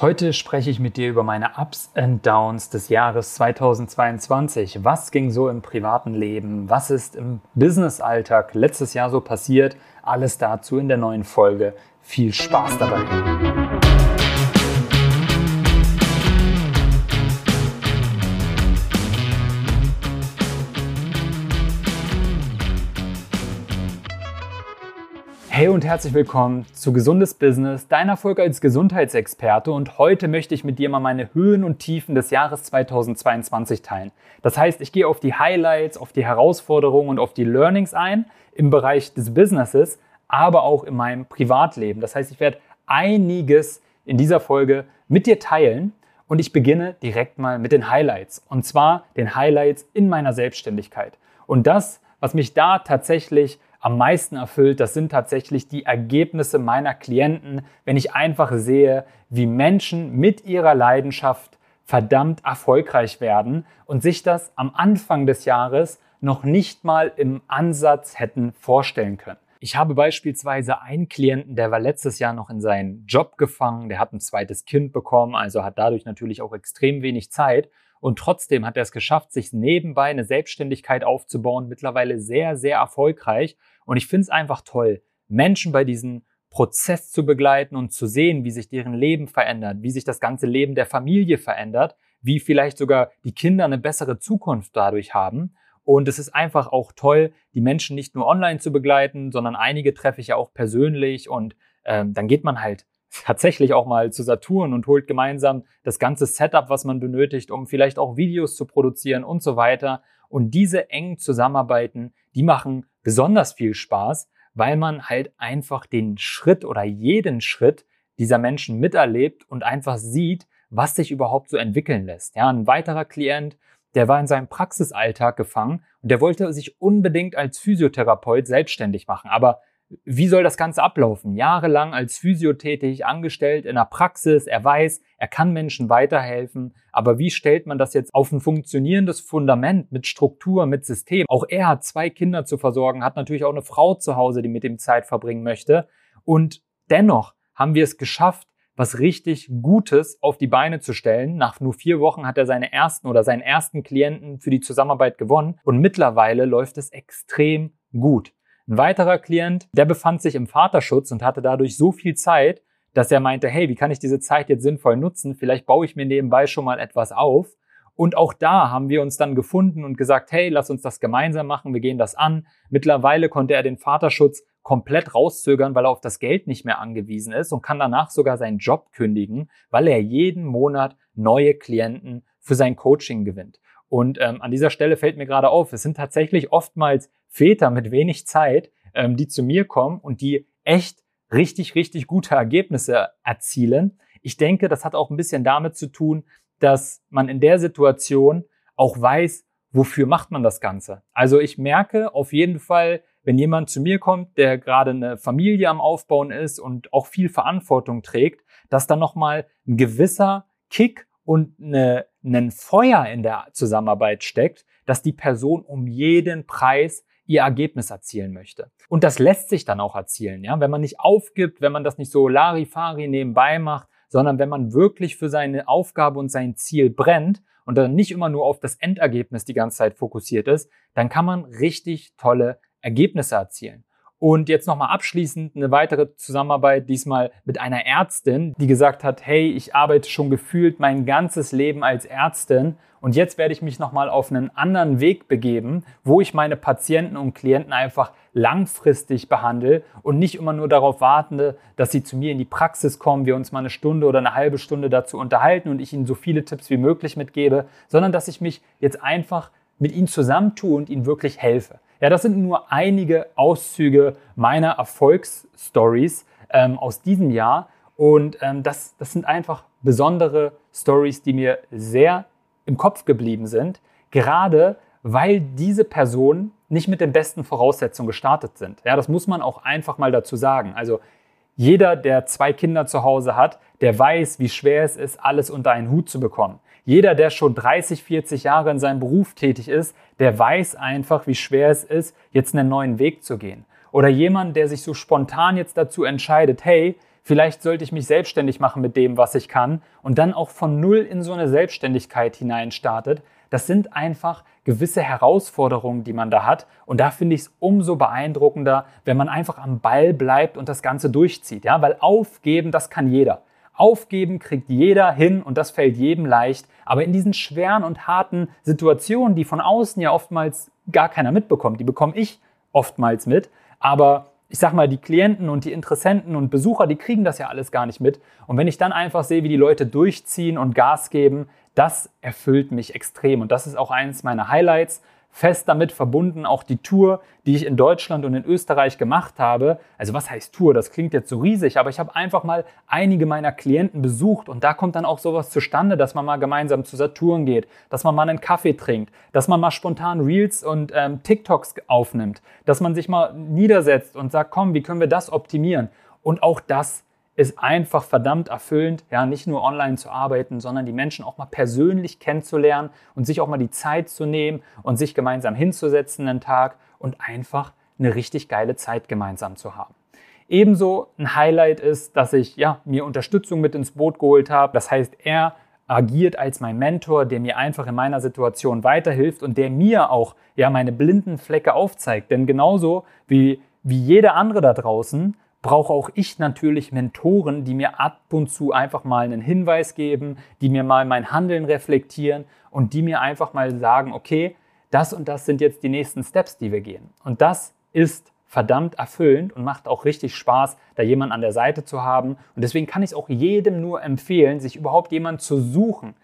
Heute spreche ich mit dir über meine Ups and Downs des Jahres 2022. Was ging so im privaten Leben? Was ist im Business-Alltag letztes Jahr so passiert? Alles dazu in der neuen Folge. Viel Spaß dabei! Hey und herzlich willkommen zu Gesundes Business, dein Erfolg als Gesundheitsexperte. Und heute möchte ich mit dir mal meine Höhen und Tiefen des Jahres 2022 teilen. Das heißt, ich gehe auf die Highlights, auf die Herausforderungen und auf die Learnings ein im Bereich des Businesses, aber auch in meinem Privatleben. Das heißt, ich werde einiges in dieser Folge mit dir teilen. Und ich beginne direkt mal mit den Highlights. Und zwar den Highlights in meiner Selbstständigkeit. Und das, was mich da tatsächlich am meisten erfüllt, das sind tatsächlich die Ergebnisse meiner Klienten, wenn ich einfach sehe, wie Menschen mit ihrer Leidenschaft verdammt erfolgreich werden und sich das am Anfang des Jahres noch nicht mal im Ansatz hätten vorstellen können. Ich habe beispielsweise einen Klienten, der war letztes Jahr noch in seinen Job gefangen, der hat ein zweites Kind bekommen, also hat dadurch natürlich auch extrem wenig Zeit. Und trotzdem hat er es geschafft, sich nebenbei eine Selbstständigkeit aufzubauen, mittlerweile sehr, sehr erfolgreich. Und ich finde es einfach toll, Menschen bei diesem Prozess zu begleiten und zu sehen, wie sich deren Leben verändert, wie sich das ganze Leben der Familie verändert, wie vielleicht sogar die Kinder eine bessere Zukunft dadurch haben. Und es ist einfach auch toll, die Menschen nicht nur online zu begleiten, sondern einige treffe ich ja auch persönlich und ähm, dann geht man halt tatsächlich auch mal zu Saturn und holt gemeinsam das ganze Setup, was man benötigt, um vielleicht auch Videos zu produzieren und so weiter. Und diese engen Zusammenarbeiten, die machen besonders viel Spaß, weil man halt einfach den Schritt oder jeden Schritt dieser Menschen miterlebt und einfach sieht, was sich überhaupt so entwickeln lässt. Ja, ein weiterer Klient, der war in seinem Praxisalltag gefangen und der wollte sich unbedingt als Physiotherapeut selbstständig machen. Aber wie soll das Ganze ablaufen? Jahrelang als Physio tätig, angestellt in der Praxis. Er weiß, er kann Menschen weiterhelfen. Aber wie stellt man das jetzt auf ein funktionierendes Fundament mit Struktur, mit System? Auch er hat zwei Kinder zu versorgen, hat natürlich auch eine Frau zu Hause, die mit ihm Zeit verbringen möchte. Und dennoch haben wir es geschafft, was richtig Gutes auf die Beine zu stellen. Nach nur vier Wochen hat er seine ersten oder seinen ersten Klienten für die Zusammenarbeit gewonnen und mittlerweile läuft es extrem gut. Ein weiterer Klient, der befand sich im Vaterschutz und hatte dadurch so viel Zeit, dass er meinte, hey, wie kann ich diese Zeit jetzt sinnvoll nutzen? Vielleicht baue ich mir nebenbei schon mal etwas auf. Und auch da haben wir uns dann gefunden und gesagt, hey, lass uns das gemeinsam machen, wir gehen das an. Mittlerweile konnte er den Vaterschutz komplett rauszögern, weil er auf das Geld nicht mehr angewiesen ist und kann danach sogar seinen Job kündigen, weil er jeden Monat neue Klienten für sein Coaching gewinnt. Und ähm, an dieser Stelle fällt mir gerade auf, es sind tatsächlich oftmals Väter mit wenig Zeit, ähm, die zu mir kommen und die echt richtig, richtig gute Ergebnisse erzielen. Ich denke, das hat auch ein bisschen damit zu tun, dass man in der Situation auch weiß, wofür macht man das Ganze. Also ich merke auf jeden Fall, wenn jemand zu mir kommt, der gerade eine Familie am Aufbauen ist und auch viel Verantwortung trägt, dass da nochmal ein gewisser Kick und eine, ein Feuer in der Zusammenarbeit steckt, dass die Person um jeden Preis ihr Ergebnis erzielen möchte. Und das lässt sich dann auch erzielen, ja, wenn man nicht aufgibt, wenn man das nicht so Larifari nebenbei macht, sondern wenn man wirklich für seine Aufgabe und sein Ziel brennt und dann nicht immer nur auf das Endergebnis die ganze Zeit fokussiert ist, dann kann man richtig tolle Ergebnisse erzielen. Und jetzt nochmal abschließend eine weitere Zusammenarbeit, diesmal mit einer Ärztin, die gesagt hat, hey, ich arbeite schon gefühlt mein ganzes Leben als Ärztin und jetzt werde ich mich nochmal auf einen anderen Weg begeben, wo ich meine Patienten und Klienten einfach langfristig behandle und nicht immer nur darauf warte, dass sie zu mir in die Praxis kommen, wir uns mal eine Stunde oder eine halbe Stunde dazu unterhalten und ich ihnen so viele Tipps wie möglich mitgebe, sondern dass ich mich jetzt einfach mit ihnen zusammentue und ihnen wirklich helfe. Ja, das sind nur einige Auszüge meiner Erfolgsstories ähm, aus diesem Jahr. Und ähm, das, das sind einfach besondere Stories, die mir sehr im Kopf geblieben sind, gerade weil diese Personen nicht mit den besten Voraussetzungen gestartet sind. Ja, das muss man auch einfach mal dazu sagen. Also jeder, der zwei Kinder zu Hause hat, der weiß, wie schwer es ist, alles unter einen Hut zu bekommen. Jeder, der schon 30, 40 Jahre in seinem Beruf tätig ist, der weiß einfach, wie schwer es ist, jetzt einen neuen Weg zu gehen. Oder jemand, der sich so spontan jetzt dazu entscheidet, hey, Vielleicht sollte ich mich selbstständig machen mit dem, was ich kann und dann auch von null in so eine Selbstständigkeit hinein startet. Das sind einfach gewisse Herausforderungen, die man da hat. Und da finde ich es umso beeindruckender, wenn man einfach am Ball bleibt und das Ganze durchzieht. Ja, weil aufgeben, das kann jeder. Aufgeben kriegt jeder hin und das fällt jedem leicht. Aber in diesen schweren und harten Situationen, die von außen ja oftmals gar keiner mitbekommt, die bekomme ich oftmals mit. Aber ich sag mal, die Klienten und die Interessenten und Besucher, die kriegen das ja alles gar nicht mit. Und wenn ich dann einfach sehe, wie die Leute durchziehen und Gas geben, das erfüllt mich extrem. Und das ist auch eines meiner Highlights fest damit verbunden auch die Tour, die ich in Deutschland und in Österreich gemacht habe. Also was heißt Tour? Das klingt jetzt so riesig, aber ich habe einfach mal einige meiner Klienten besucht und da kommt dann auch sowas zustande, dass man mal gemeinsam zu Saturn geht, dass man mal einen Kaffee trinkt, dass man mal spontan Reels und ähm, TikToks aufnimmt, dass man sich mal niedersetzt und sagt, komm, wie können wir das optimieren? Und auch das ist einfach verdammt erfüllend, ja, nicht nur online zu arbeiten, sondern die Menschen auch mal persönlich kennenzulernen und sich auch mal die Zeit zu nehmen und sich gemeinsam hinzusetzen einen Tag und einfach eine richtig geile Zeit gemeinsam zu haben. Ebenso ein Highlight ist, dass ich ja, mir Unterstützung mit ins Boot geholt habe. Das heißt, er agiert als mein Mentor, der mir einfach in meiner Situation weiterhilft und der mir auch ja meine blinden Flecke aufzeigt. Denn genauso wie, wie jeder andere da draußen brauche auch ich natürlich Mentoren, die mir ab und zu einfach mal einen Hinweis geben, die mir mal mein Handeln reflektieren und die mir einfach mal sagen, okay, das und das sind jetzt die nächsten Steps, die wir gehen. Und das ist verdammt erfüllend und macht auch richtig Spaß, da jemanden an der Seite zu haben. Und deswegen kann ich es auch jedem nur empfehlen, sich überhaupt jemanden zu suchen.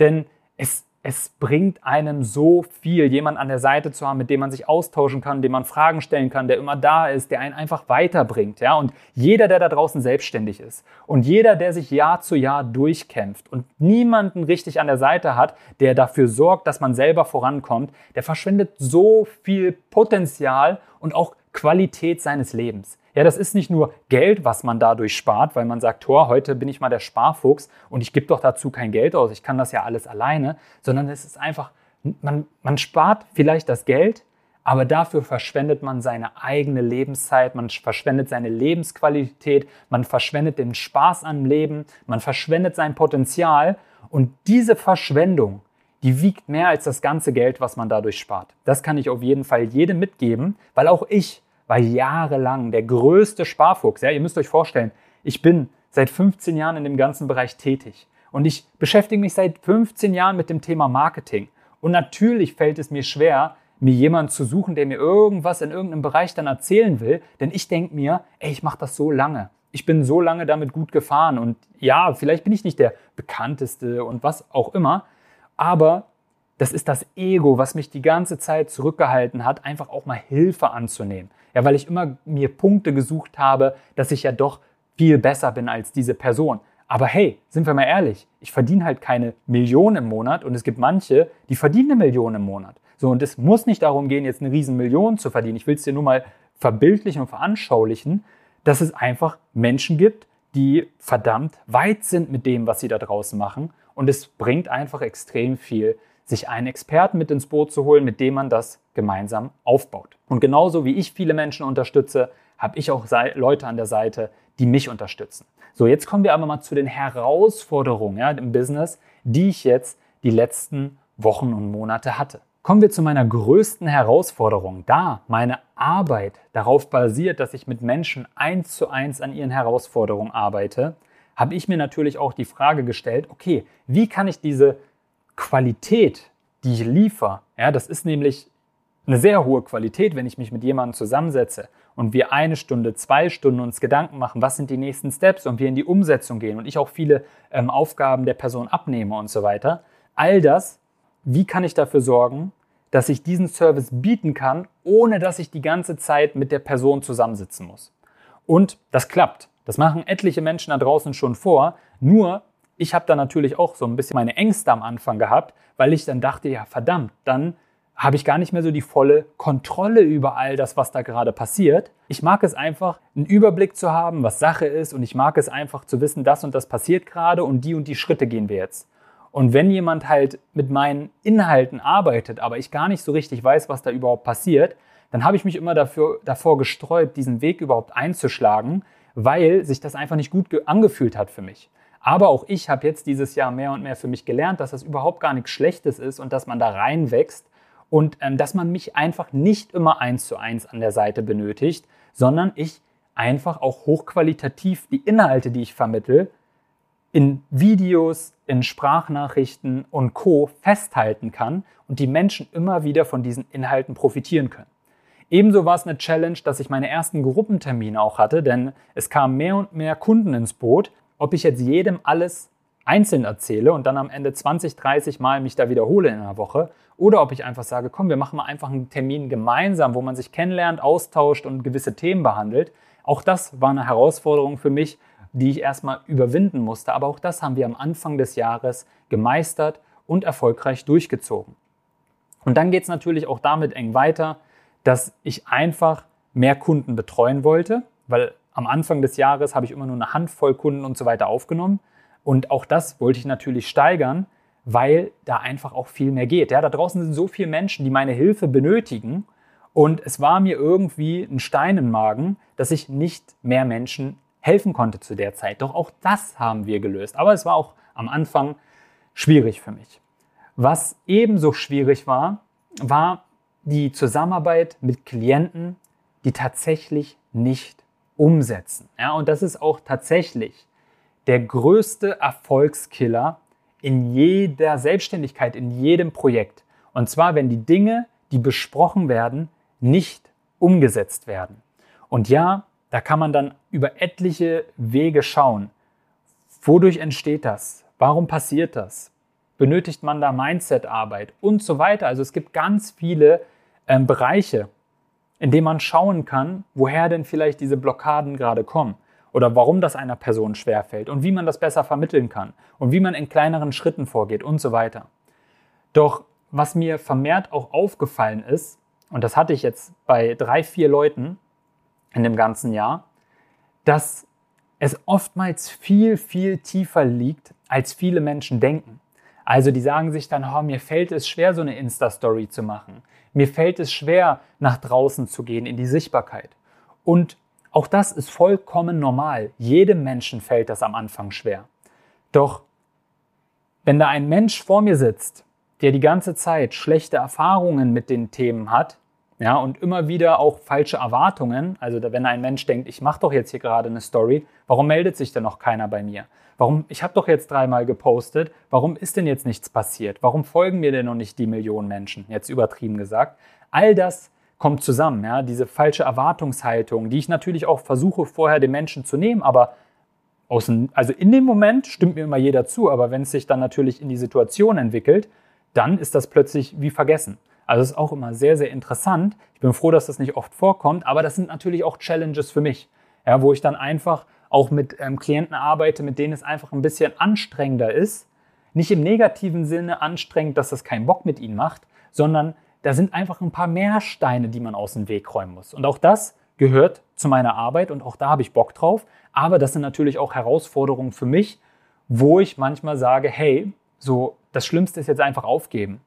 Denn es es bringt einem so viel, jemanden an der Seite zu haben, mit dem man sich austauschen kann, dem man Fragen stellen kann, der immer da ist, der einen einfach weiterbringt. Ja? Und jeder, der da draußen selbstständig ist und jeder, der sich Jahr zu Jahr durchkämpft und niemanden richtig an der Seite hat, der dafür sorgt, dass man selber vorankommt, der verschwendet so viel Potenzial und auch Qualität seines Lebens. Ja, das ist nicht nur Geld, was man dadurch spart, weil man sagt, Tor, heute bin ich mal der Sparfuchs und ich gebe doch dazu kein Geld aus, ich kann das ja alles alleine, sondern es ist einfach, man, man spart vielleicht das Geld, aber dafür verschwendet man seine eigene Lebenszeit, man verschwendet seine Lebensqualität, man verschwendet den Spaß am Leben, man verschwendet sein Potenzial und diese Verschwendung, die wiegt mehr als das ganze Geld, was man dadurch spart. Das kann ich auf jeden Fall jedem mitgeben, weil auch ich war jahrelang der größte Sparfuchs. Ja, ihr müsst euch vorstellen, ich bin seit 15 Jahren in dem ganzen Bereich tätig und ich beschäftige mich seit 15 Jahren mit dem Thema Marketing. Und natürlich fällt es mir schwer, mir jemanden zu suchen, der mir irgendwas in irgendeinem Bereich dann erzählen will, denn ich denke mir, ey, ich mache das so lange. Ich bin so lange damit gut gefahren und ja, vielleicht bin ich nicht der bekannteste und was auch immer, aber das ist das Ego, was mich die ganze Zeit zurückgehalten hat, einfach auch mal Hilfe anzunehmen. Ja, weil ich immer mir Punkte gesucht habe, dass ich ja doch viel besser bin als diese Person. Aber hey, sind wir mal ehrlich, ich verdiene halt keine Millionen im Monat und es gibt manche, die verdienen eine Million im Monat. So, und es muss nicht darum gehen, jetzt eine riesen Million zu verdienen. Ich will es dir nur mal verbildlichen und veranschaulichen, dass es einfach Menschen gibt, die verdammt weit sind mit dem, was sie da draußen machen. Und es bringt einfach extrem viel, sich einen Experten mit ins Boot zu holen, mit dem man das gemeinsam aufbaut. Und genauso wie ich viele Menschen unterstütze, habe ich auch Leute an der Seite, die mich unterstützen. So, jetzt kommen wir aber mal zu den Herausforderungen ja, im Business, die ich jetzt die letzten Wochen und Monate hatte. Kommen wir zu meiner größten Herausforderung. Da meine Arbeit darauf basiert, dass ich mit Menschen eins zu eins an ihren Herausforderungen arbeite, habe ich mir natürlich auch die Frage gestellt, okay, wie kann ich diese Qualität, die ich liefere, ja, das ist nämlich eine sehr hohe Qualität, wenn ich mich mit jemandem zusammensetze und wir eine Stunde, zwei Stunden uns Gedanken machen, was sind die nächsten Steps und wir in die Umsetzung gehen und ich auch viele ähm, Aufgaben der Person abnehme und so weiter. All das, wie kann ich dafür sorgen, dass ich diesen Service bieten kann, ohne dass ich die ganze Zeit mit der Person zusammensitzen muss. Und das klappt. Das machen etliche Menschen da draußen schon vor. Nur ich habe da natürlich auch so ein bisschen meine Ängste am Anfang gehabt, weil ich dann dachte, ja verdammt, dann habe ich gar nicht mehr so die volle Kontrolle über all das, was da gerade passiert. Ich mag es einfach, einen Überblick zu haben, was Sache ist und ich mag es einfach zu wissen, das und das passiert gerade und die und die Schritte gehen wir jetzt. Und wenn jemand halt mit meinen Inhalten arbeitet, aber ich gar nicht so richtig weiß, was da überhaupt passiert, dann habe ich mich immer dafür, davor gesträubt, diesen Weg überhaupt einzuschlagen, weil sich das einfach nicht gut angefühlt hat für mich. Aber auch ich habe jetzt dieses Jahr mehr und mehr für mich gelernt, dass das überhaupt gar nichts Schlechtes ist und dass man da reinwächst und ähm, dass man mich einfach nicht immer eins zu eins an der Seite benötigt, sondern ich einfach auch hochqualitativ die Inhalte, die ich vermittel, in Videos, in Sprachnachrichten und Co festhalten kann und die Menschen immer wieder von diesen Inhalten profitieren können. Ebenso war es eine Challenge, dass ich meine ersten Gruppentermine auch hatte, denn es kamen mehr und mehr Kunden ins Boot. Ob ich jetzt jedem alles einzeln erzähle und dann am Ende 20, 30 Mal mich da wiederhole in einer Woche oder ob ich einfach sage, komm, wir machen mal einfach einen Termin gemeinsam, wo man sich kennenlernt, austauscht und gewisse Themen behandelt. Auch das war eine Herausforderung für mich, die ich erstmal überwinden musste. Aber auch das haben wir am Anfang des Jahres gemeistert und erfolgreich durchgezogen. Und dann geht es natürlich auch damit eng weiter, dass ich einfach mehr Kunden betreuen wollte, weil am Anfang des Jahres habe ich immer nur eine Handvoll Kunden und so weiter aufgenommen. Und auch das wollte ich natürlich steigern, weil da einfach auch viel mehr geht. Ja, da draußen sind so viele Menschen, die meine Hilfe benötigen. Und es war mir irgendwie ein Stein im Magen, dass ich nicht mehr Menschen helfen konnte zu der Zeit. Doch auch das haben wir gelöst. Aber es war auch am Anfang schwierig für mich. Was ebenso schwierig war, war die Zusammenarbeit mit Klienten, die tatsächlich nicht umsetzen. Ja, und das ist auch tatsächlich der größte Erfolgskiller in jeder Selbstständigkeit, in jedem Projekt. Und zwar, wenn die Dinge, die besprochen werden, nicht umgesetzt werden. Und ja, da kann man dann über etliche Wege schauen. Wodurch entsteht das? Warum passiert das? Benötigt man da Mindset-Arbeit und so weiter? Also es gibt ganz viele ähm, Bereiche, in denen man schauen kann, woher denn vielleicht diese Blockaden gerade kommen oder warum das einer Person schwerfällt und wie man das besser vermitteln kann und wie man in kleineren Schritten vorgeht und so weiter. Doch was mir vermehrt auch aufgefallen ist, und das hatte ich jetzt bei drei, vier Leuten in dem ganzen Jahr, dass es oftmals viel, viel tiefer liegt, als viele Menschen denken. Also die sagen sich dann, oh, mir fällt es schwer, so eine Insta-Story zu machen. Mir fällt es schwer, nach draußen zu gehen, in die Sichtbarkeit. Und auch das ist vollkommen normal. Jedem Menschen fällt das am Anfang schwer. Doch wenn da ein Mensch vor mir sitzt, der die ganze Zeit schlechte Erfahrungen mit den Themen hat, ja, und immer wieder auch falsche Erwartungen. Also wenn ein Mensch denkt, ich mache doch jetzt hier gerade eine Story, warum meldet sich denn noch keiner bei mir? Warum, ich habe doch jetzt dreimal gepostet, warum ist denn jetzt nichts passiert? Warum folgen mir denn noch nicht die Millionen Menschen? Jetzt übertrieben gesagt. All das kommt zusammen, ja, diese falsche Erwartungshaltung, die ich natürlich auch versuche vorher den Menschen zu nehmen, aber aus, also in dem Moment stimmt mir immer jeder zu, aber wenn es sich dann natürlich in die Situation entwickelt, dann ist das plötzlich wie vergessen. Also ist auch immer sehr, sehr interessant. Ich bin froh, dass das nicht oft vorkommt, aber das sind natürlich auch Challenges für mich, ja, wo ich dann einfach auch mit ähm, Klienten arbeite, mit denen es einfach ein bisschen anstrengender ist. Nicht im negativen Sinne anstrengend, dass das keinen Bock mit ihnen macht, sondern da sind einfach ein paar mehr Steine, die man aus dem Weg räumen muss. Und auch das gehört zu meiner Arbeit und auch da habe ich Bock drauf. Aber das sind natürlich auch Herausforderungen für mich, wo ich manchmal sage, hey, so das Schlimmste ist jetzt einfach aufgeben.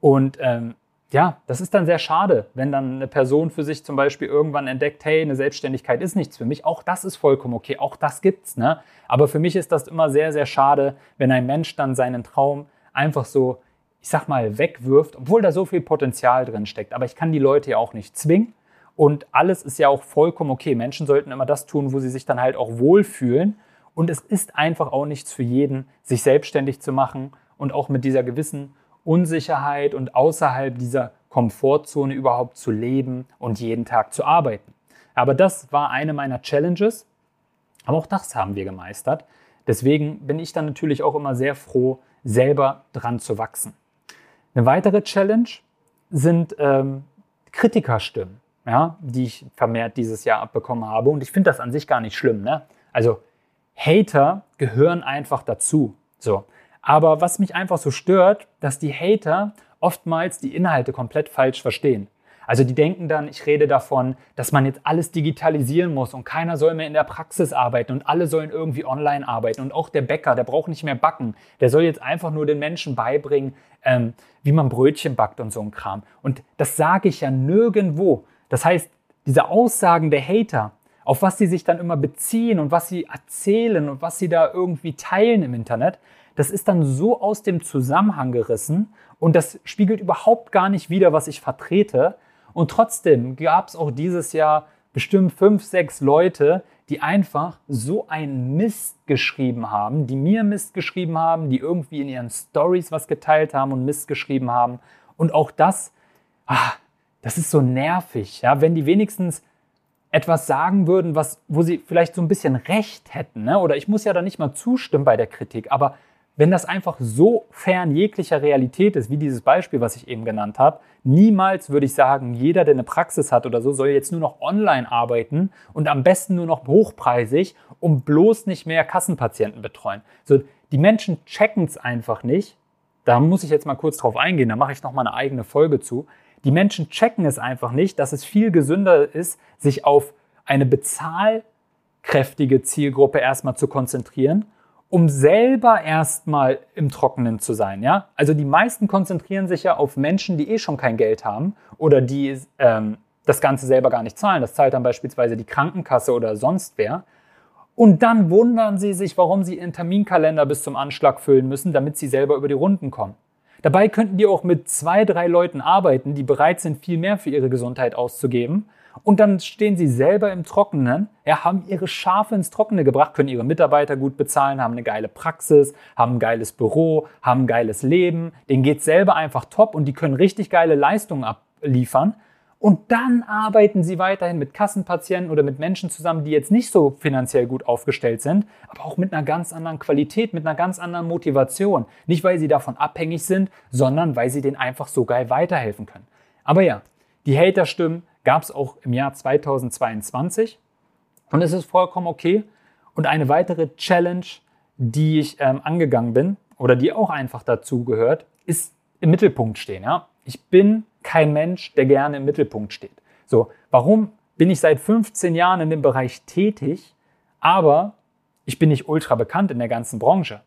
Und ähm, ja, das ist dann sehr schade, wenn dann eine Person für sich zum Beispiel irgendwann entdeckt, hey, eine Selbstständigkeit ist nichts für mich. Auch das ist vollkommen okay, auch das gibt's. Ne? Aber für mich ist das immer sehr, sehr schade, wenn ein Mensch dann seinen Traum einfach so, ich sag mal, wegwirft, obwohl da so viel Potenzial drin steckt. Aber ich kann die Leute ja auch nicht zwingen. Und alles ist ja auch vollkommen okay. Menschen sollten immer das tun, wo sie sich dann halt auch wohlfühlen. Und es ist einfach auch nichts für jeden, sich selbstständig zu machen und auch mit dieser gewissen Unsicherheit und außerhalb dieser Komfortzone überhaupt zu leben und jeden Tag zu arbeiten. Aber das war eine meiner Challenges. Aber auch das haben wir gemeistert. Deswegen bin ich dann natürlich auch immer sehr froh, selber dran zu wachsen. Eine weitere Challenge sind ähm, Kritikerstimmen, ja, die ich vermehrt dieses Jahr abbekommen habe. Und ich finde das an sich gar nicht schlimm. Ne? Also Hater gehören einfach dazu. So. Aber was mich einfach so stört, dass die Hater oftmals die Inhalte komplett falsch verstehen. Also die denken dann, ich rede davon, dass man jetzt alles digitalisieren muss und keiner soll mehr in der Praxis arbeiten und alle sollen irgendwie online arbeiten und auch der Bäcker, der braucht nicht mehr backen, der soll jetzt einfach nur den Menschen beibringen, ähm, wie man Brötchen backt und so ein Kram. Und das sage ich ja nirgendwo. Das heißt, diese Aussagen der Hater, auf was sie sich dann immer beziehen und was sie erzählen und was sie da irgendwie teilen im Internet, das ist dann so aus dem Zusammenhang gerissen und das spiegelt überhaupt gar nicht wider, was ich vertrete. Und trotzdem gab es auch dieses Jahr bestimmt fünf, sechs Leute, die einfach so einen Mist geschrieben haben, die mir Mist geschrieben haben, die irgendwie in ihren Stories was geteilt haben und Mist geschrieben haben. Und auch das, ah, das ist so nervig, ja, wenn die wenigstens etwas sagen würden, was, wo sie vielleicht so ein bisschen Recht hätten, ne? oder ich muss ja da nicht mal zustimmen bei der Kritik, aber wenn das einfach so fern jeglicher Realität ist, wie dieses Beispiel, was ich eben genannt habe, niemals würde ich sagen, jeder, der eine Praxis hat oder so, soll jetzt nur noch online arbeiten und am besten nur noch hochpreisig, um bloß nicht mehr Kassenpatienten betreuen. So, die Menschen checken es einfach nicht. Da muss ich jetzt mal kurz drauf eingehen, da mache ich noch mal eine eigene Folge zu. Die Menschen checken es einfach nicht, dass es viel gesünder ist, sich auf eine bezahlkräftige Zielgruppe erstmal zu konzentrieren um selber erstmal im Trockenen zu sein. Ja? Also die meisten konzentrieren sich ja auf Menschen, die eh schon kein Geld haben oder die ähm, das Ganze selber gar nicht zahlen. Das zahlt dann beispielsweise die Krankenkasse oder sonst wer. Und dann wundern sie sich, warum sie ihren Terminkalender bis zum Anschlag füllen müssen, damit sie selber über die Runden kommen. Dabei könnten die auch mit zwei, drei Leuten arbeiten, die bereit sind, viel mehr für ihre Gesundheit auszugeben und dann stehen sie selber im Trockenen, ja, haben ihre Schafe ins Trockene gebracht, können ihre Mitarbeiter gut bezahlen, haben eine geile Praxis, haben ein geiles Büro, haben ein geiles Leben, denen geht selber einfach top und die können richtig geile Leistungen abliefern. Und dann arbeiten sie weiterhin mit Kassenpatienten oder mit Menschen zusammen, die jetzt nicht so finanziell gut aufgestellt sind, aber auch mit einer ganz anderen Qualität, mit einer ganz anderen Motivation. Nicht, weil sie davon abhängig sind, sondern weil sie denen einfach so geil weiterhelfen können. Aber ja, die Hater-Stimmen, gab es auch im Jahr 2022 und es ist vollkommen okay. Und eine weitere Challenge, die ich ähm, angegangen bin oder die auch einfach dazu gehört, ist im Mittelpunkt stehen. Ja? Ich bin kein Mensch, der gerne im Mittelpunkt steht. So, warum bin ich seit 15 Jahren in dem Bereich tätig, aber ich bin nicht ultra bekannt in der ganzen Branche?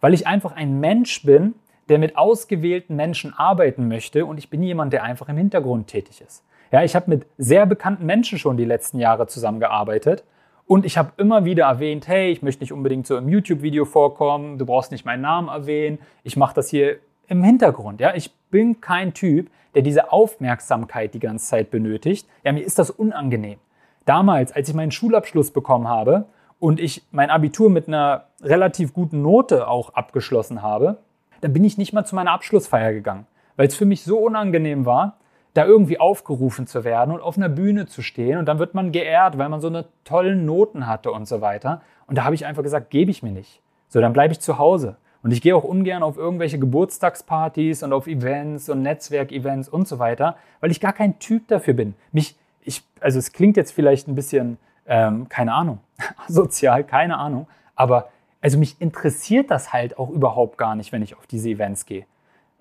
Weil ich einfach ein Mensch bin, der mit ausgewählten Menschen arbeiten möchte und ich bin jemand, der einfach im Hintergrund tätig ist. Ja, ich habe mit sehr bekannten Menschen schon die letzten Jahre zusammengearbeitet und ich habe immer wieder erwähnt, hey, ich möchte nicht unbedingt so im YouTube-Video vorkommen, du brauchst nicht meinen Namen erwähnen, ich mache das hier im Hintergrund. Ja, ich bin kein Typ, der diese Aufmerksamkeit die ganze Zeit benötigt. Ja, mir ist das unangenehm. Damals, als ich meinen Schulabschluss bekommen habe und ich mein Abitur mit einer relativ guten Note auch abgeschlossen habe, dann bin ich nicht mal zu meiner Abschlussfeier gegangen, weil es für mich so unangenehm war, da irgendwie aufgerufen zu werden und auf einer Bühne zu stehen und dann wird man geehrt, weil man so eine tollen Noten hatte und so weiter. Und da habe ich einfach gesagt, gebe ich mir nicht. So, dann bleibe ich zu Hause. Und ich gehe auch ungern auf irgendwelche Geburtstagspartys und auf Events und Netzwerkevents und so weiter, weil ich gar kein Typ dafür bin. Mich, ich, also es klingt jetzt vielleicht ein bisschen, ähm, keine Ahnung, sozial, keine Ahnung, aber also mich interessiert das halt auch überhaupt gar nicht, wenn ich auf diese Events gehe.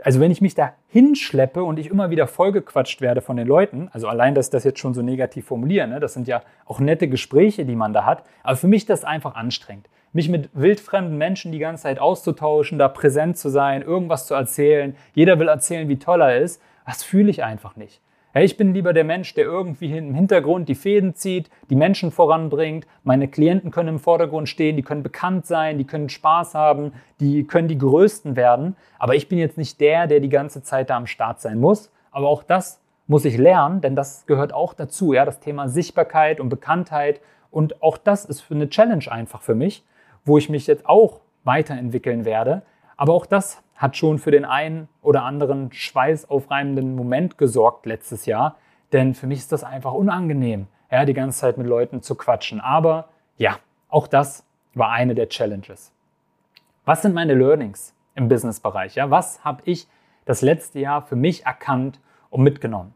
Also wenn ich mich da hinschleppe und ich immer wieder vollgequatscht werde von den Leuten, also allein, dass ich das jetzt schon so negativ formuliere, ne, das sind ja auch nette Gespräche, die man da hat, aber für mich das einfach anstrengend. Mich mit wildfremden Menschen die ganze Zeit auszutauschen, da präsent zu sein, irgendwas zu erzählen, jeder will erzählen, wie toll er ist, das fühle ich einfach nicht. Ja, ich bin lieber der Mensch, der irgendwie im Hintergrund die Fäden zieht, die Menschen voranbringt. Meine Klienten können im Vordergrund stehen, die können bekannt sein, die können Spaß haben, die können die Größten werden. Aber ich bin jetzt nicht der, der die ganze Zeit da am Start sein muss. Aber auch das muss ich lernen, denn das gehört auch dazu. Ja, das Thema Sichtbarkeit und Bekanntheit. Und auch das ist für eine Challenge einfach für mich, wo ich mich jetzt auch weiterentwickeln werde. Aber auch das hat schon für den einen oder anderen schweißaufreibenden Moment gesorgt letztes Jahr. Denn für mich ist das einfach unangenehm, ja, die ganze Zeit mit Leuten zu quatschen. Aber ja, auch das war eine der Challenges. Was sind meine Learnings im Businessbereich? Ja, was habe ich das letzte Jahr für mich erkannt und mitgenommen?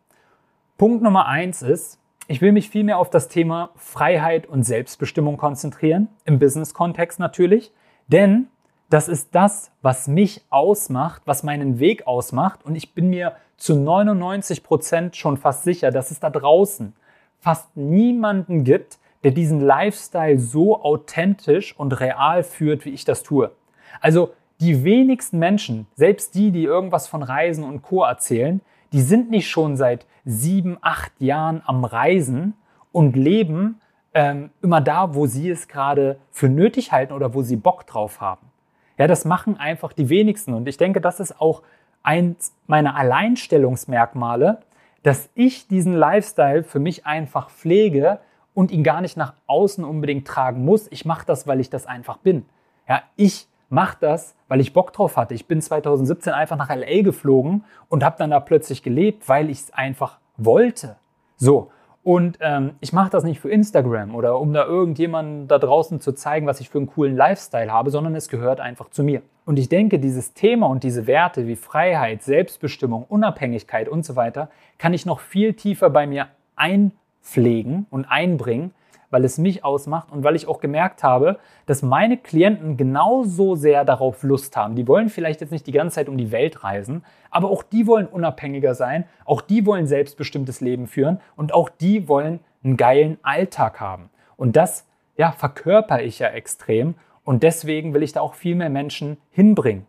Punkt Nummer eins ist, ich will mich vielmehr auf das Thema Freiheit und Selbstbestimmung konzentrieren, im Business-Kontext natürlich, denn das ist das, was mich ausmacht, was meinen Weg ausmacht. Und ich bin mir zu 99 Prozent schon fast sicher, dass es da draußen fast niemanden gibt, der diesen Lifestyle so authentisch und real führt, wie ich das tue. Also die wenigsten Menschen, selbst die, die irgendwas von Reisen und Co erzählen, die sind nicht schon seit sieben, acht Jahren am Reisen und leben ähm, immer da, wo sie es gerade für nötig halten oder wo sie Bock drauf haben. Ja, das machen einfach die wenigsten. Und ich denke, das ist auch eins meiner Alleinstellungsmerkmale, dass ich diesen Lifestyle für mich einfach pflege und ihn gar nicht nach außen unbedingt tragen muss. Ich mache das, weil ich das einfach bin. Ja, ich mache das, weil ich Bock drauf hatte. Ich bin 2017 einfach nach LA geflogen und habe dann da plötzlich gelebt, weil ich es einfach wollte. So, und ähm, ich mache das nicht für Instagram oder um da irgendjemandem da draußen zu zeigen, was ich für einen coolen Lifestyle habe, sondern es gehört einfach zu mir. Und ich denke, dieses Thema und diese Werte wie Freiheit, Selbstbestimmung, Unabhängigkeit und so weiter, kann ich noch viel tiefer bei mir einpflegen und einbringen, weil es mich ausmacht und weil ich auch gemerkt habe, dass meine Klienten genauso sehr darauf Lust haben. Die wollen vielleicht jetzt nicht die ganze Zeit um die Welt reisen, aber auch die wollen unabhängiger sein, auch die wollen selbstbestimmtes Leben führen und auch die wollen einen geilen Alltag haben. Und das ja, verkörper ich ja extrem und deswegen will ich da auch viel mehr Menschen hinbringen.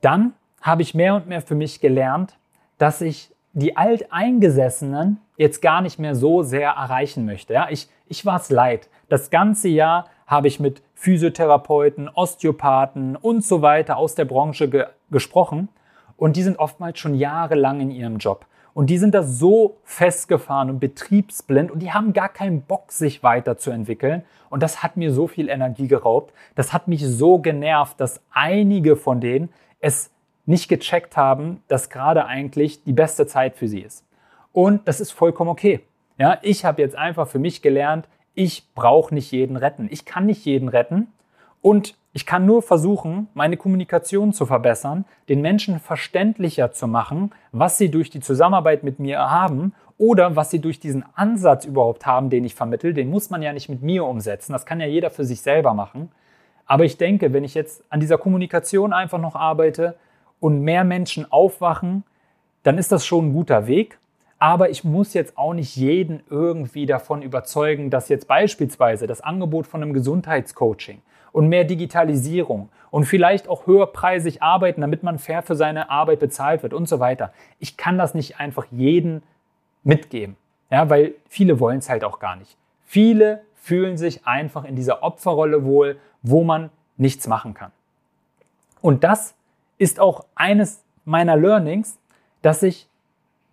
Dann habe ich mehr und mehr für mich gelernt, dass ich die Alteingesessenen jetzt gar nicht mehr so sehr erreichen möchte. Ja, ich, ich war es leid. Das ganze Jahr habe ich mit Physiotherapeuten, Osteopathen und so weiter aus der Branche ge gesprochen und die sind oftmals schon jahrelang in ihrem Job. Und die sind da so festgefahren und betriebsblind und die haben gar keinen Bock, sich weiterzuentwickeln. Und das hat mir so viel Energie geraubt. Das hat mich so genervt, dass einige von denen es nicht gecheckt haben, dass gerade eigentlich die beste Zeit für sie ist. Und das ist vollkommen okay. Ja, ich habe jetzt einfach für mich gelernt, ich brauche nicht jeden retten. Ich kann nicht jeden retten und ich kann nur versuchen, meine Kommunikation zu verbessern, den Menschen verständlicher zu machen, was sie durch die Zusammenarbeit mit mir haben oder was sie durch diesen Ansatz überhaupt haben, den ich vermittel. Den muss man ja nicht mit mir umsetzen. Das kann ja jeder für sich selber machen. Aber ich denke, wenn ich jetzt an dieser Kommunikation einfach noch arbeite, und mehr Menschen aufwachen, dann ist das schon ein guter Weg. Aber ich muss jetzt auch nicht jeden irgendwie davon überzeugen, dass jetzt beispielsweise das Angebot von einem Gesundheitscoaching und mehr Digitalisierung und vielleicht auch höherpreisig arbeiten, damit man fair für seine Arbeit bezahlt wird und so weiter. Ich kann das nicht einfach jeden mitgeben, ja, weil viele wollen es halt auch gar nicht. Viele fühlen sich einfach in dieser Opferrolle wohl, wo man nichts machen kann. Und das ist auch eines meiner Learnings, dass ich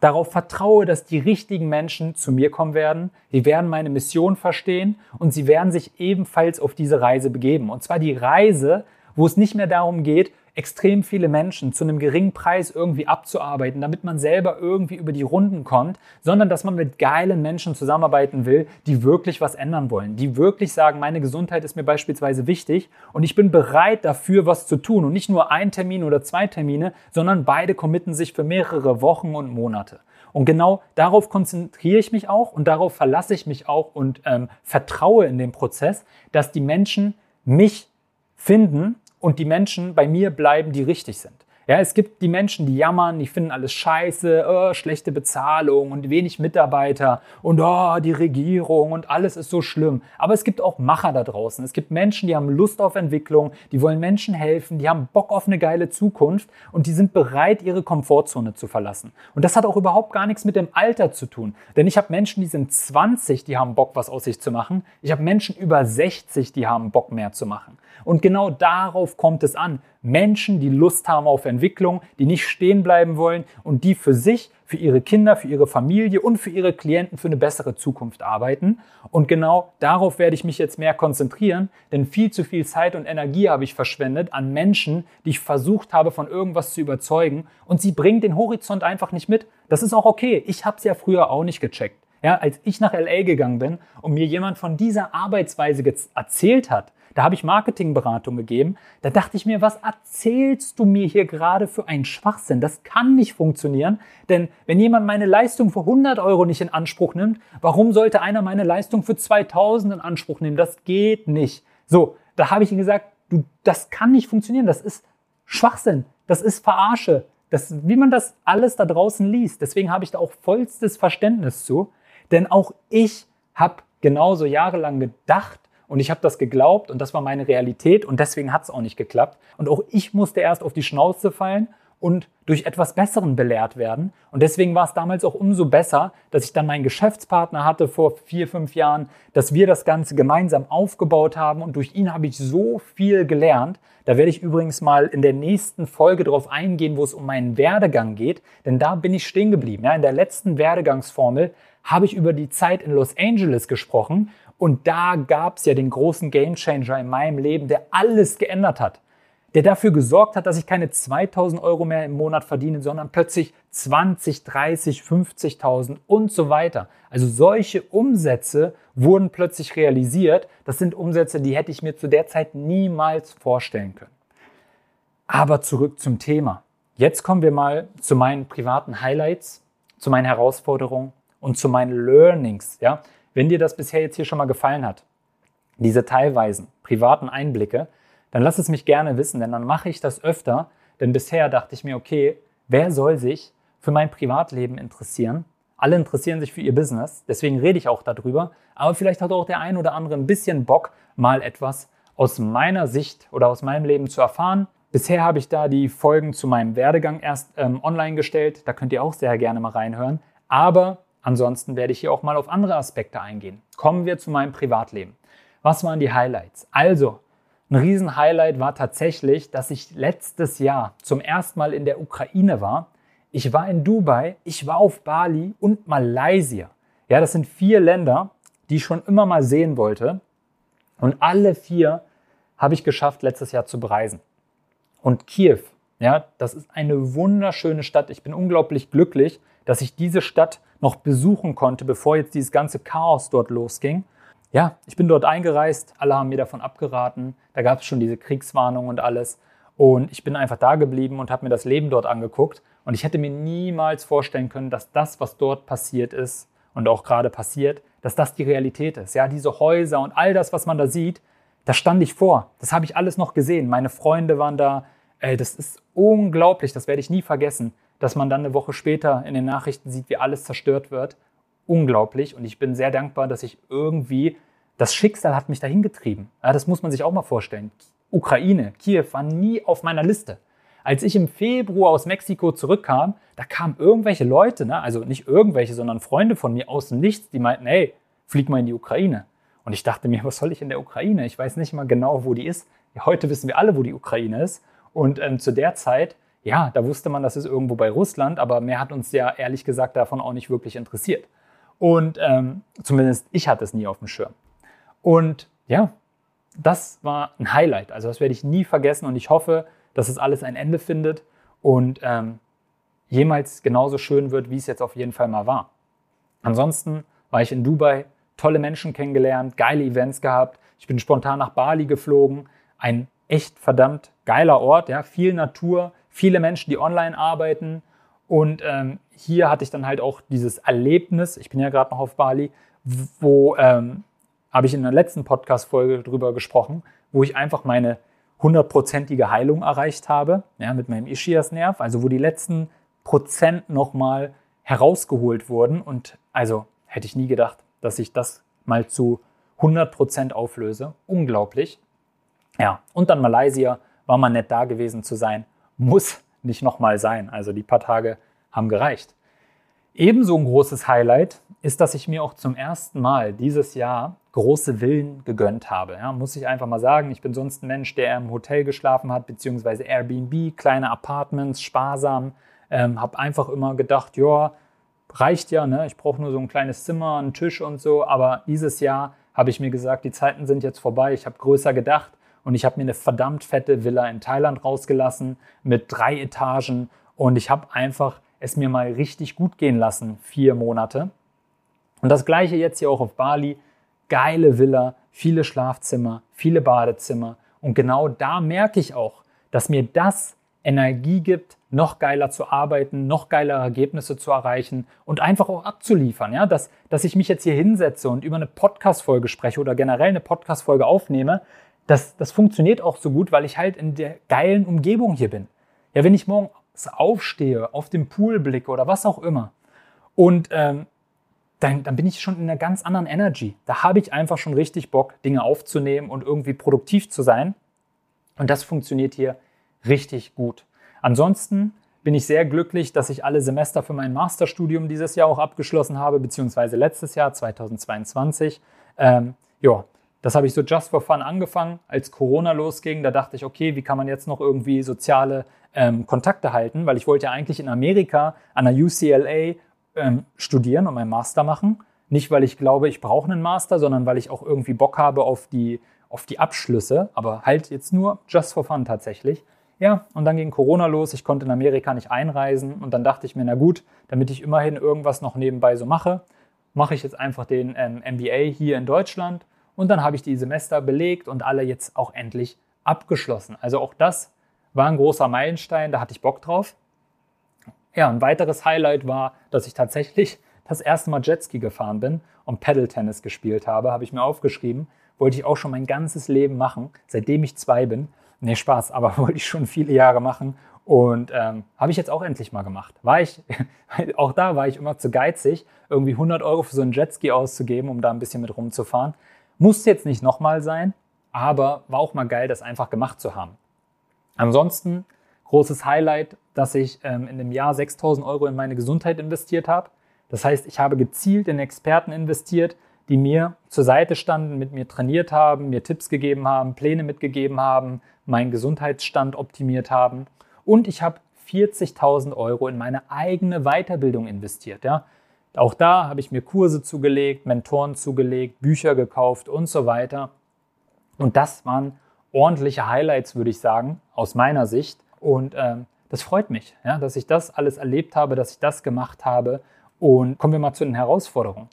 darauf vertraue, dass die richtigen Menschen zu mir kommen werden. Die werden meine Mission verstehen und sie werden sich ebenfalls auf diese Reise begeben. Und zwar die Reise, wo es nicht mehr darum geht, extrem viele Menschen zu einem geringen Preis irgendwie abzuarbeiten, damit man selber irgendwie über die Runden kommt, sondern dass man mit geilen Menschen zusammenarbeiten will, die wirklich was ändern wollen, die wirklich sagen, meine Gesundheit ist mir beispielsweise wichtig und ich bin bereit dafür was zu tun und nicht nur ein Termin oder zwei Termine, sondern beide committen sich für mehrere Wochen und Monate. Und genau darauf konzentriere ich mich auch und darauf verlasse ich mich auch und ähm, vertraue in den Prozess, dass die Menschen mich finden und die Menschen bei mir bleiben, die richtig sind. Ja, es gibt die Menschen, die jammern, die finden alles scheiße, oh, schlechte Bezahlung und wenig Mitarbeiter und oh, die Regierung und alles ist so schlimm. Aber es gibt auch Macher da draußen. Es gibt Menschen, die haben Lust auf Entwicklung, die wollen Menschen helfen, die haben Bock auf eine geile Zukunft und die sind bereit, ihre Komfortzone zu verlassen. Und das hat auch überhaupt gar nichts mit dem Alter zu tun. Denn ich habe Menschen, die sind 20, die haben Bock, was aus sich zu machen. Ich habe Menschen über 60, die haben Bock mehr zu machen. Und genau darauf kommt es an. Menschen, die Lust haben auf Entwicklung, die nicht stehen bleiben wollen und die für sich, für ihre Kinder, für ihre Familie und für ihre Klienten für eine bessere Zukunft arbeiten. Und genau darauf werde ich mich jetzt mehr konzentrieren, denn viel zu viel Zeit und Energie habe ich verschwendet an Menschen, die ich versucht habe, von irgendwas zu überzeugen und sie bringen den Horizont einfach nicht mit. Das ist auch okay. Ich habe es ja früher auch nicht gecheckt. Ja, als ich nach LA gegangen bin und mir jemand von dieser Arbeitsweise erzählt hat, da habe ich Marketingberatung gegeben. Da dachte ich mir, was erzählst du mir hier gerade für einen Schwachsinn? Das kann nicht funktionieren. Denn wenn jemand meine Leistung für 100 Euro nicht in Anspruch nimmt, warum sollte einer meine Leistung für 2000 in Anspruch nehmen? Das geht nicht. So, da habe ich ihm gesagt, du, das kann nicht funktionieren. Das ist Schwachsinn. Das ist Verarsche. Das, wie man das alles da draußen liest. Deswegen habe ich da auch vollstes Verständnis zu. Denn auch ich habe genauso jahrelang gedacht, und ich habe das geglaubt und das war meine Realität und deswegen hat es auch nicht geklappt. Und auch ich musste erst auf die Schnauze fallen und durch etwas Besseren belehrt werden. Und deswegen war es damals auch umso besser, dass ich dann meinen Geschäftspartner hatte vor vier, fünf Jahren, dass wir das Ganze gemeinsam aufgebaut haben und durch ihn habe ich so viel gelernt. Da werde ich übrigens mal in der nächsten Folge darauf eingehen, wo es um meinen Werdegang geht, denn da bin ich stehen geblieben. Ja, in der letzten Werdegangsformel habe ich über die Zeit in Los Angeles gesprochen und da gab es ja den großen Gamechanger in meinem Leben, der alles geändert hat der dafür gesorgt hat, dass ich keine 2000 Euro mehr im Monat verdiene, sondern plötzlich 20, 30, 50.000 und so weiter. Also solche Umsätze wurden plötzlich realisiert. Das sind Umsätze, die hätte ich mir zu der Zeit niemals vorstellen können. Aber zurück zum Thema. Jetzt kommen wir mal zu meinen privaten Highlights, zu meinen Herausforderungen und zu meinen Learnings. Ja? Wenn dir das bisher jetzt hier schon mal gefallen hat, diese teilweisen privaten Einblicke, dann lass es mich gerne wissen, denn dann mache ich das öfter. Denn bisher dachte ich mir, okay, wer soll sich für mein Privatleben interessieren? Alle interessieren sich für ihr Business, deswegen rede ich auch darüber. Aber vielleicht hat auch der ein oder andere ein bisschen Bock, mal etwas aus meiner Sicht oder aus meinem Leben zu erfahren. Bisher habe ich da die Folgen zu meinem Werdegang erst ähm, online gestellt. Da könnt ihr auch sehr gerne mal reinhören. Aber ansonsten werde ich hier auch mal auf andere Aspekte eingehen. Kommen wir zu meinem Privatleben. Was waren die Highlights? Also, ein Riesenhighlight war tatsächlich, dass ich letztes Jahr zum ersten Mal in der Ukraine war. Ich war in Dubai, ich war auf Bali und Malaysia. Ja, das sind vier Länder, die ich schon immer mal sehen wollte. Und alle vier habe ich geschafft, letztes Jahr zu bereisen. Und Kiew, ja, das ist eine wunderschöne Stadt. Ich bin unglaublich glücklich, dass ich diese Stadt noch besuchen konnte, bevor jetzt dieses ganze Chaos dort losging ja, ich bin dort eingereist, alle haben mir davon abgeraten, da gab es schon diese Kriegswarnung und alles. Und ich bin einfach da geblieben und habe mir das Leben dort angeguckt. Und ich hätte mir niemals vorstellen können, dass das, was dort passiert ist und auch gerade passiert, dass das die Realität ist. Ja, diese Häuser und all das, was man da sieht, da stand ich vor. Das habe ich alles noch gesehen. Meine Freunde waren da. Ey, das ist unglaublich, das werde ich nie vergessen, dass man dann eine Woche später in den Nachrichten sieht, wie alles zerstört wird unglaublich und ich bin sehr dankbar, dass ich irgendwie, das Schicksal hat mich dahin getrieben. Ja, das muss man sich auch mal vorstellen. Ukraine, Kiew war nie auf meiner Liste. Als ich im Februar aus Mexiko zurückkam, da kamen irgendwelche Leute, ne? also nicht irgendwelche, sondern Freunde von mir aus dem Nichts, die meinten, hey, flieg mal in die Ukraine. Und ich dachte mir, was soll ich in der Ukraine? Ich weiß nicht mal genau, wo die ist. Heute wissen wir alle, wo die Ukraine ist. Und ähm, zu der Zeit, ja, da wusste man, das ist irgendwo bei Russland, aber mehr hat uns ja ehrlich gesagt davon auch nicht wirklich interessiert. Und ähm, zumindest ich hatte es nie auf dem Schirm. Und ja, das war ein Highlight. Also das werde ich nie vergessen und ich hoffe, dass es alles ein Ende findet und ähm, jemals genauso schön wird, wie es jetzt auf jeden Fall mal war. Ansonsten war ich in Dubai, tolle Menschen kennengelernt, geile Events gehabt. Ich bin spontan nach Bali geflogen. Ein echt verdammt geiler Ort, ja, viel Natur, viele Menschen, die online arbeiten. Und ähm, hier hatte ich dann halt auch dieses Erlebnis, ich bin ja gerade noch auf Bali, wo ähm, habe ich in der letzten Podcast-Folge drüber gesprochen, wo ich einfach meine hundertprozentige Heilung erreicht habe, ja, mit meinem Ischias-Nerv, also wo die letzten Prozent nochmal herausgeholt wurden. Und also hätte ich nie gedacht, dass ich das mal zu 100 Prozent auflöse. Unglaublich. Ja, und dann Malaysia, war mal nett da gewesen zu sein, muss nicht nochmal sein. Also die paar Tage haben gereicht. Ebenso ein großes Highlight ist, dass ich mir auch zum ersten Mal dieses Jahr große Villen gegönnt habe. Ja, muss ich einfach mal sagen, ich bin sonst ein Mensch, der im Hotel geschlafen hat, beziehungsweise Airbnb, kleine Apartments, sparsam. Ähm, habe einfach immer gedacht, ja, reicht ja, ne? ich brauche nur so ein kleines Zimmer, einen Tisch und so. Aber dieses Jahr habe ich mir gesagt, die Zeiten sind jetzt vorbei. Ich habe größer gedacht und ich habe mir eine verdammt fette Villa in Thailand rausgelassen mit drei Etagen und ich habe einfach es mir mal richtig gut gehen lassen, vier Monate. Und das gleiche jetzt hier auch auf Bali. Geile Villa, viele Schlafzimmer, viele Badezimmer. Und genau da merke ich auch, dass mir das Energie gibt, noch geiler zu arbeiten, noch geilere Ergebnisse zu erreichen und einfach auch abzuliefern. Ja? Dass, dass ich mich jetzt hier hinsetze und über eine Podcast-Folge spreche oder generell eine Podcast-Folge aufnehme, das, das funktioniert auch so gut, weil ich halt in der geilen Umgebung hier bin. Ja, wenn ich morgens aufstehe, auf den Pool blicke oder was auch immer und ähm, dann, dann bin ich schon in einer ganz anderen Energy. Da habe ich einfach schon richtig Bock, Dinge aufzunehmen und irgendwie produktiv zu sein. Und das funktioniert hier richtig gut. Ansonsten bin ich sehr glücklich, dass ich alle Semester für mein Masterstudium dieses Jahr auch abgeschlossen habe, beziehungsweise letztes Jahr, 2022. Ähm, ja, das habe ich so just for fun angefangen, als Corona losging. Da dachte ich, okay, wie kann man jetzt noch irgendwie soziale ähm, Kontakte halten? Weil ich wollte ja eigentlich in Amerika an der UCLA ähm, studieren und meinen Master machen. Nicht, weil ich glaube, ich brauche einen Master, sondern weil ich auch irgendwie Bock habe auf die, auf die Abschlüsse. Aber halt jetzt nur just for fun tatsächlich. Ja, und dann ging Corona los. Ich konnte in Amerika nicht einreisen. Und dann dachte ich mir, na gut, damit ich immerhin irgendwas noch nebenbei so mache, mache ich jetzt einfach den ähm, MBA hier in Deutschland und dann habe ich die Semester belegt und alle jetzt auch endlich abgeschlossen. Also auch das war ein großer Meilenstein, da hatte ich Bock drauf. Ja, ein weiteres Highlight war, dass ich tatsächlich das erste Mal Jetski gefahren bin und Pedal-Tennis gespielt habe, habe ich mir aufgeschrieben. Wollte ich auch schon mein ganzes Leben machen, seitdem ich zwei bin. Nee, Spaß, aber wollte ich schon viele Jahre machen und ähm, habe ich jetzt auch endlich mal gemacht. War ich, auch da war ich immer zu geizig, irgendwie 100 Euro für so einen Jetski auszugeben, um da ein bisschen mit rumzufahren. Muss jetzt nicht nochmal sein, aber war auch mal geil, das einfach gemacht zu haben. Ansonsten großes Highlight, dass ich ähm, in dem Jahr 6000 Euro in meine Gesundheit investiert habe. Das heißt, ich habe gezielt in Experten investiert, die mir zur Seite standen, mit mir trainiert haben, mir Tipps gegeben haben, Pläne mitgegeben haben, meinen Gesundheitsstand optimiert haben. Und ich habe 40.000 Euro in meine eigene Weiterbildung investiert. Ja? Auch da habe ich mir Kurse zugelegt, Mentoren zugelegt, Bücher gekauft und so weiter. Und das waren ordentliche Highlights, würde ich sagen, aus meiner Sicht. Und ähm, das freut mich, ja, dass ich das alles erlebt habe, dass ich das gemacht habe. Und kommen wir mal zu den Herausforderungen.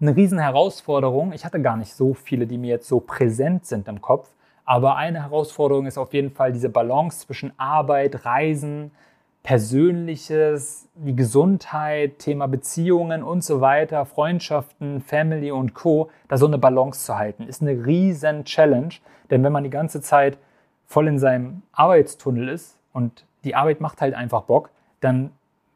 Eine riesen Herausforderung, ich hatte gar nicht so viele, die mir jetzt so präsent sind im Kopf, aber eine Herausforderung ist auf jeden Fall diese Balance zwischen Arbeit, Reisen, Persönliches, die Gesundheit, Thema Beziehungen und so weiter, Freundschaften, Family und Co., da so eine Balance zu halten, ist eine riesen Challenge. Denn wenn man die ganze Zeit voll in seinem Arbeitstunnel ist und die Arbeit macht halt einfach Bock, dann,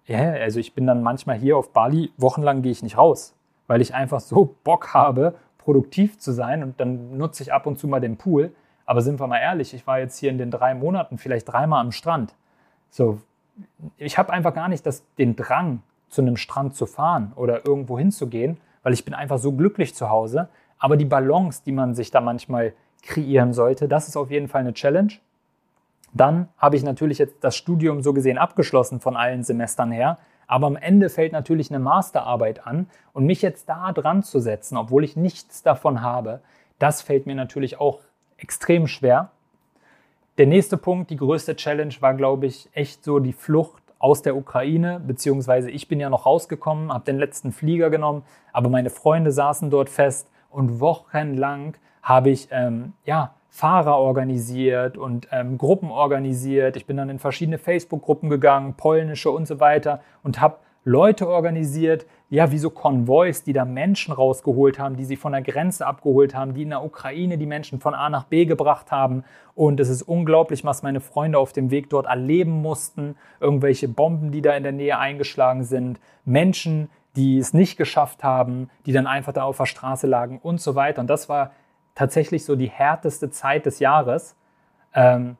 ja, also ich bin dann manchmal hier auf Bali, wochenlang gehe ich nicht raus, weil ich einfach so Bock habe, produktiv zu sein und dann nutze ich ab und zu mal den Pool. Aber sind wir mal ehrlich, ich war jetzt hier in den drei Monaten vielleicht dreimal am Strand. So, ich habe einfach gar nicht das, den Drang, zu einem Strand zu fahren oder irgendwo hinzugehen, weil ich bin einfach so glücklich zu Hause. Aber die Balance, die man sich da manchmal kreieren sollte, das ist auf jeden Fall eine Challenge. Dann habe ich natürlich jetzt das Studium so gesehen abgeschlossen von allen Semestern her. Aber am Ende fällt natürlich eine Masterarbeit an und mich jetzt da dran zu setzen, obwohl ich nichts davon habe, das fällt mir natürlich auch extrem schwer. Der nächste Punkt, die größte Challenge war, glaube ich, echt so die Flucht aus der Ukraine, beziehungsweise ich bin ja noch rausgekommen, habe den letzten Flieger genommen, aber meine Freunde saßen dort fest und wochenlang habe ich ähm, ja, Fahrer organisiert und ähm, Gruppen organisiert. Ich bin dann in verschiedene Facebook-Gruppen gegangen, polnische und so weiter und habe Leute organisiert, ja, wie so Konvois, die da Menschen rausgeholt haben, die sie von der Grenze abgeholt haben, die in der Ukraine die Menschen von A nach B gebracht haben. Und es ist unglaublich, was meine Freunde auf dem Weg dort erleben mussten. Irgendwelche Bomben, die da in der Nähe eingeschlagen sind, Menschen, die es nicht geschafft haben, die dann einfach da auf der Straße lagen und so weiter. Und das war tatsächlich so die härteste Zeit des Jahres. Ähm,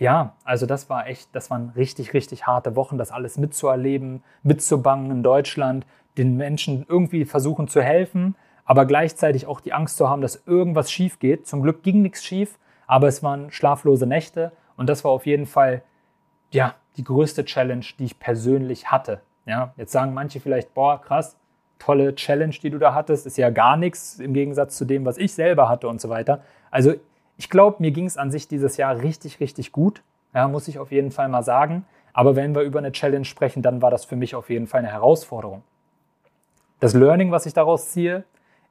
ja, also das war echt, das waren richtig, richtig harte Wochen, das alles mitzuerleben, mitzubangen in Deutschland, den Menschen irgendwie versuchen zu helfen, aber gleichzeitig auch die Angst zu haben, dass irgendwas schief geht. Zum Glück ging nichts schief, aber es waren schlaflose Nächte und das war auf jeden Fall ja, die größte Challenge, die ich persönlich hatte. Ja, jetzt sagen manche vielleicht, boah, krass, tolle Challenge, die du da hattest, ist ja gar nichts im Gegensatz zu dem, was ich selber hatte und so weiter. Also ich glaube, mir ging es an sich dieses Jahr richtig, richtig gut. Ja, muss ich auf jeden Fall mal sagen. Aber wenn wir über eine Challenge sprechen, dann war das für mich auf jeden Fall eine Herausforderung. Das Learning, was ich daraus ziehe,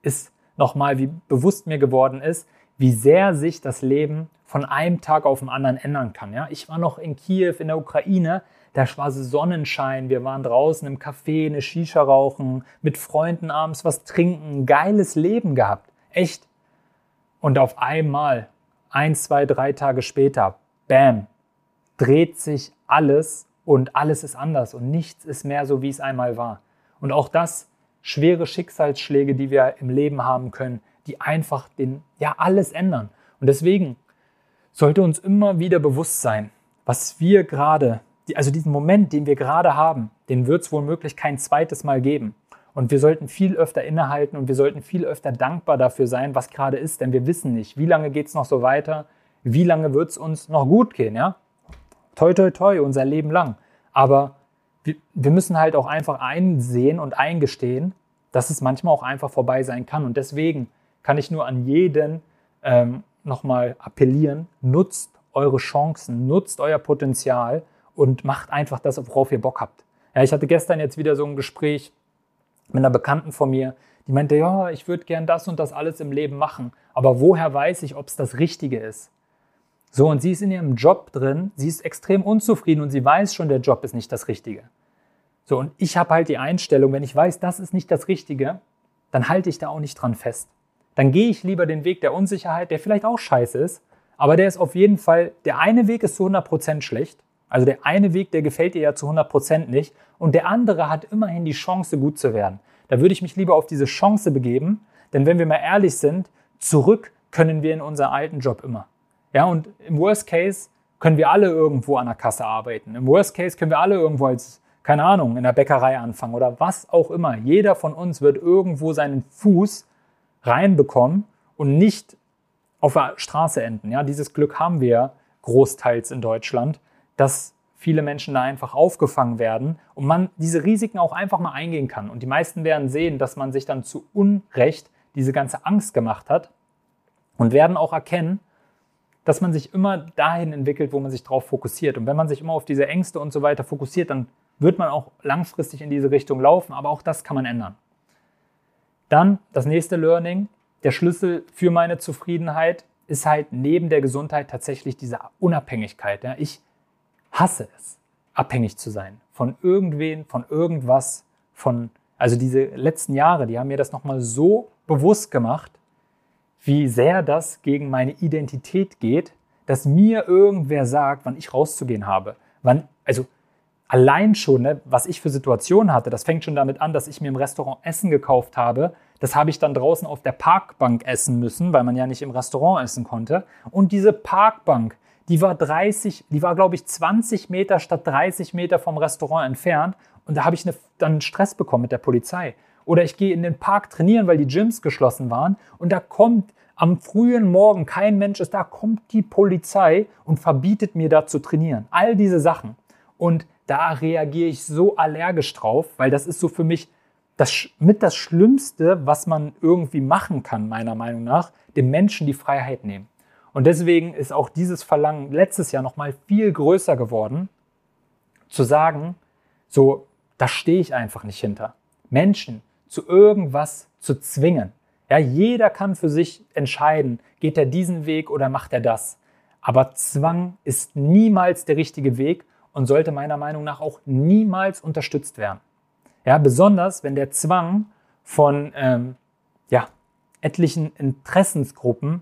ist nochmal, wie bewusst mir geworden ist, wie sehr sich das Leben von einem Tag auf den anderen ändern kann. Ja? Ich war noch in Kiew, in der Ukraine, da war Sonnenschein, wir waren draußen im Café, eine Shisha rauchen, mit Freunden abends was trinken, geiles Leben gehabt. Echt. Und auf einmal ein, zwei, drei Tage später, bam, dreht sich alles und alles ist anders und nichts ist mehr so, wie es einmal war. Und auch das schwere Schicksalsschläge, die wir im Leben haben können, die einfach den, ja, alles ändern. Und deswegen sollte uns immer wieder bewusst sein, was wir gerade also diesen Moment, den wir gerade haben, den wird es womöglich kein zweites Mal geben. Und wir sollten viel öfter innehalten und wir sollten viel öfter dankbar dafür sein, was gerade ist, denn wir wissen nicht, wie lange geht es noch so weiter, wie lange wird es uns noch gut gehen, ja? Toi, toi, toi, unser Leben lang. Aber wir, wir müssen halt auch einfach einsehen und eingestehen, dass es manchmal auch einfach vorbei sein kann. Und deswegen kann ich nur an jeden ähm, nochmal appellieren, nutzt eure Chancen, nutzt euer Potenzial und macht einfach das, worauf ihr Bock habt. Ja, ich hatte gestern jetzt wieder so ein Gespräch mit einer Bekannten von mir, die meinte, ja, ich würde gern das und das alles im Leben machen, aber woher weiß ich, ob es das Richtige ist? So, und sie ist in ihrem Job drin, sie ist extrem unzufrieden und sie weiß schon, der Job ist nicht das Richtige. So, und ich habe halt die Einstellung, wenn ich weiß, das ist nicht das Richtige, dann halte ich da auch nicht dran fest. Dann gehe ich lieber den Weg der Unsicherheit, der vielleicht auch scheiße ist, aber der ist auf jeden Fall, der eine Weg ist zu 100% schlecht, also der eine Weg, der gefällt dir ja zu 100% nicht und der andere hat immerhin die Chance, gut zu werden. Da würde ich mich lieber auf diese Chance begeben, denn wenn wir mal ehrlich sind, zurück können wir in unseren alten Job immer. Ja, und im Worst Case können wir alle irgendwo an der Kasse arbeiten. Im Worst Case können wir alle irgendwo als, keine Ahnung, in der Bäckerei anfangen oder was auch immer. Jeder von uns wird irgendwo seinen Fuß reinbekommen und nicht auf der Straße enden. Ja, dieses Glück haben wir großteils in Deutschland, dass viele Menschen da einfach aufgefangen werden und man diese Risiken auch einfach mal eingehen kann. Und die meisten werden sehen, dass man sich dann zu Unrecht diese ganze Angst gemacht hat und werden auch erkennen, dass man sich immer dahin entwickelt, wo man sich darauf fokussiert. Und wenn man sich immer auf diese Ängste und so weiter fokussiert, dann wird man auch langfristig in diese Richtung laufen. Aber auch das kann man ändern. Dann das nächste Learning. Der Schlüssel für meine Zufriedenheit ist halt neben der Gesundheit tatsächlich diese Unabhängigkeit. Ich hasse es, abhängig zu sein von irgendwen, von irgendwas, von also diese letzten Jahre, die haben mir das nochmal so bewusst gemacht, wie sehr das gegen meine Identität geht, dass mir irgendwer sagt, wann ich rauszugehen habe. Wann, also allein schon, ne, was ich für Situationen hatte, das fängt schon damit an, dass ich mir im Restaurant Essen gekauft habe. Das habe ich dann draußen auf der Parkbank essen müssen, weil man ja nicht im Restaurant essen konnte. Und diese Parkbank, die war 30, die war glaube ich 20 Meter statt 30 Meter vom Restaurant entfernt. Und da habe ich eine, dann Stress bekommen mit der Polizei. Oder ich gehe in den Park trainieren, weil die Gyms geschlossen waren. Und da kommt am frühen Morgen, kein Mensch ist da, kommt die Polizei und verbietet mir da zu trainieren. All diese Sachen. Und da reagiere ich so allergisch drauf, weil das ist so für mich das, mit das Schlimmste, was man irgendwie machen kann, meiner Meinung nach, dem Menschen die Freiheit nehmen. Und deswegen ist auch dieses Verlangen letztes Jahr nochmal viel größer geworden, zu sagen, so, da stehe ich einfach nicht hinter. Menschen, zu irgendwas zu zwingen. Ja, jeder kann für sich entscheiden, geht er diesen Weg oder macht er das. Aber Zwang ist niemals der richtige Weg und sollte meiner Meinung nach auch niemals unterstützt werden. Ja, besonders wenn der Zwang von ähm, ja, etlichen Interessensgruppen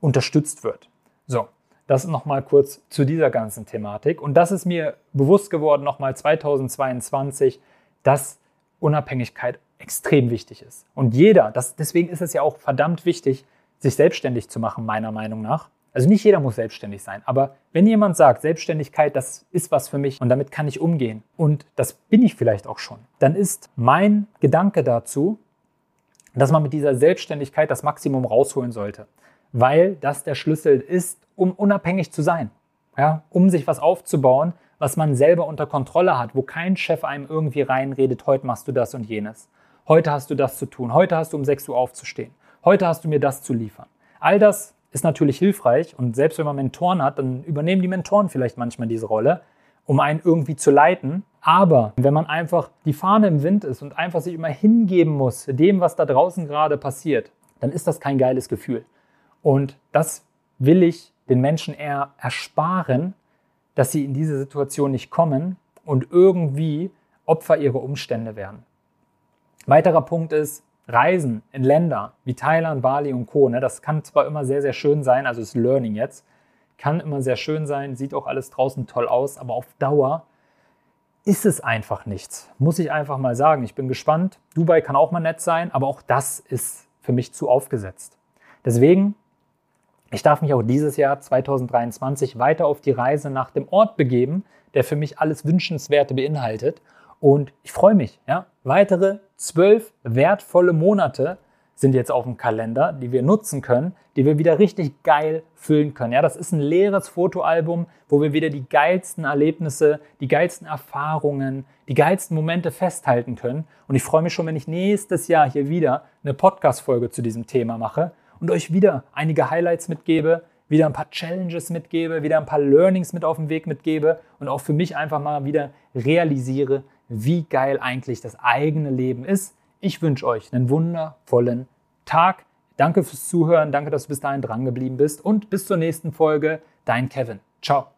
unterstützt wird. So, das nochmal kurz zu dieser ganzen Thematik. Und das ist mir bewusst geworden, nochmal 2022, dass Unabhängigkeit extrem wichtig ist. Und jeder, das, deswegen ist es ja auch verdammt wichtig, sich selbstständig zu machen, meiner Meinung nach. Also nicht jeder muss selbstständig sein, aber wenn jemand sagt, Selbstständigkeit, das ist was für mich und damit kann ich umgehen und das bin ich vielleicht auch schon, dann ist mein Gedanke dazu, dass man mit dieser Selbstständigkeit das Maximum rausholen sollte, weil das der Schlüssel ist, um unabhängig zu sein, ja, um sich was aufzubauen, was man selber unter Kontrolle hat, wo kein Chef einem irgendwie reinredet, heute machst du das und jenes. Heute hast du das zu tun. Heute hast du um 6 Uhr aufzustehen. Heute hast du mir das zu liefern. All das ist natürlich hilfreich und selbst wenn man Mentoren hat, dann übernehmen die Mentoren vielleicht manchmal diese Rolle, um einen irgendwie zu leiten. Aber wenn man einfach die Fahne im Wind ist und einfach sich immer hingeben muss, dem, was da draußen gerade passiert, dann ist das kein geiles Gefühl. Und das will ich den Menschen eher ersparen, dass sie in diese Situation nicht kommen und irgendwie Opfer ihrer Umstände werden. Weiterer Punkt ist Reisen in Länder wie Thailand, Bali und Co. Ne? Das kann zwar immer sehr, sehr schön sein, also ist Learning jetzt, kann immer sehr schön sein, sieht auch alles draußen toll aus, aber auf Dauer ist es einfach nichts. Muss ich einfach mal sagen. Ich bin gespannt. Dubai kann auch mal nett sein, aber auch das ist für mich zu aufgesetzt. Deswegen Ich darf mich auch dieses Jahr 2023 weiter auf die Reise nach dem Ort begeben, der für mich alles Wünschenswerte beinhaltet. Und ich freue mich. Ja? Weitere zwölf wertvolle Monate sind jetzt auf dem Kalender, die wir nutzen können, die wir wieder richtig geil füllen können. Ja, das ist ein leeres Fotoalbum, wo wir wieder die geilsten Erlebnisse, die geilsten Erfahrungen, die geilsten Momente festhalten können. Und ich freue mich schon, wenn ich nächstes Jahr hier wieder eine Podcast-Folge zu diesem Thema mache und euch wieder einige Highlights mitgebe, wieder ein paar Challenges mitgebe, wieder ein paar Learnings mit auf den Weg mitgebe und auch für mich einfach mal wieder realisiere, wie geil eigentlich das eigene Leben ist ich wünsche euch einen wundervollen Tag. Danke fürs Zuhören, danke, dass du bis dahin dran geblieben bist und bis zur nächsten Folge. Dein Kevin. Ciao.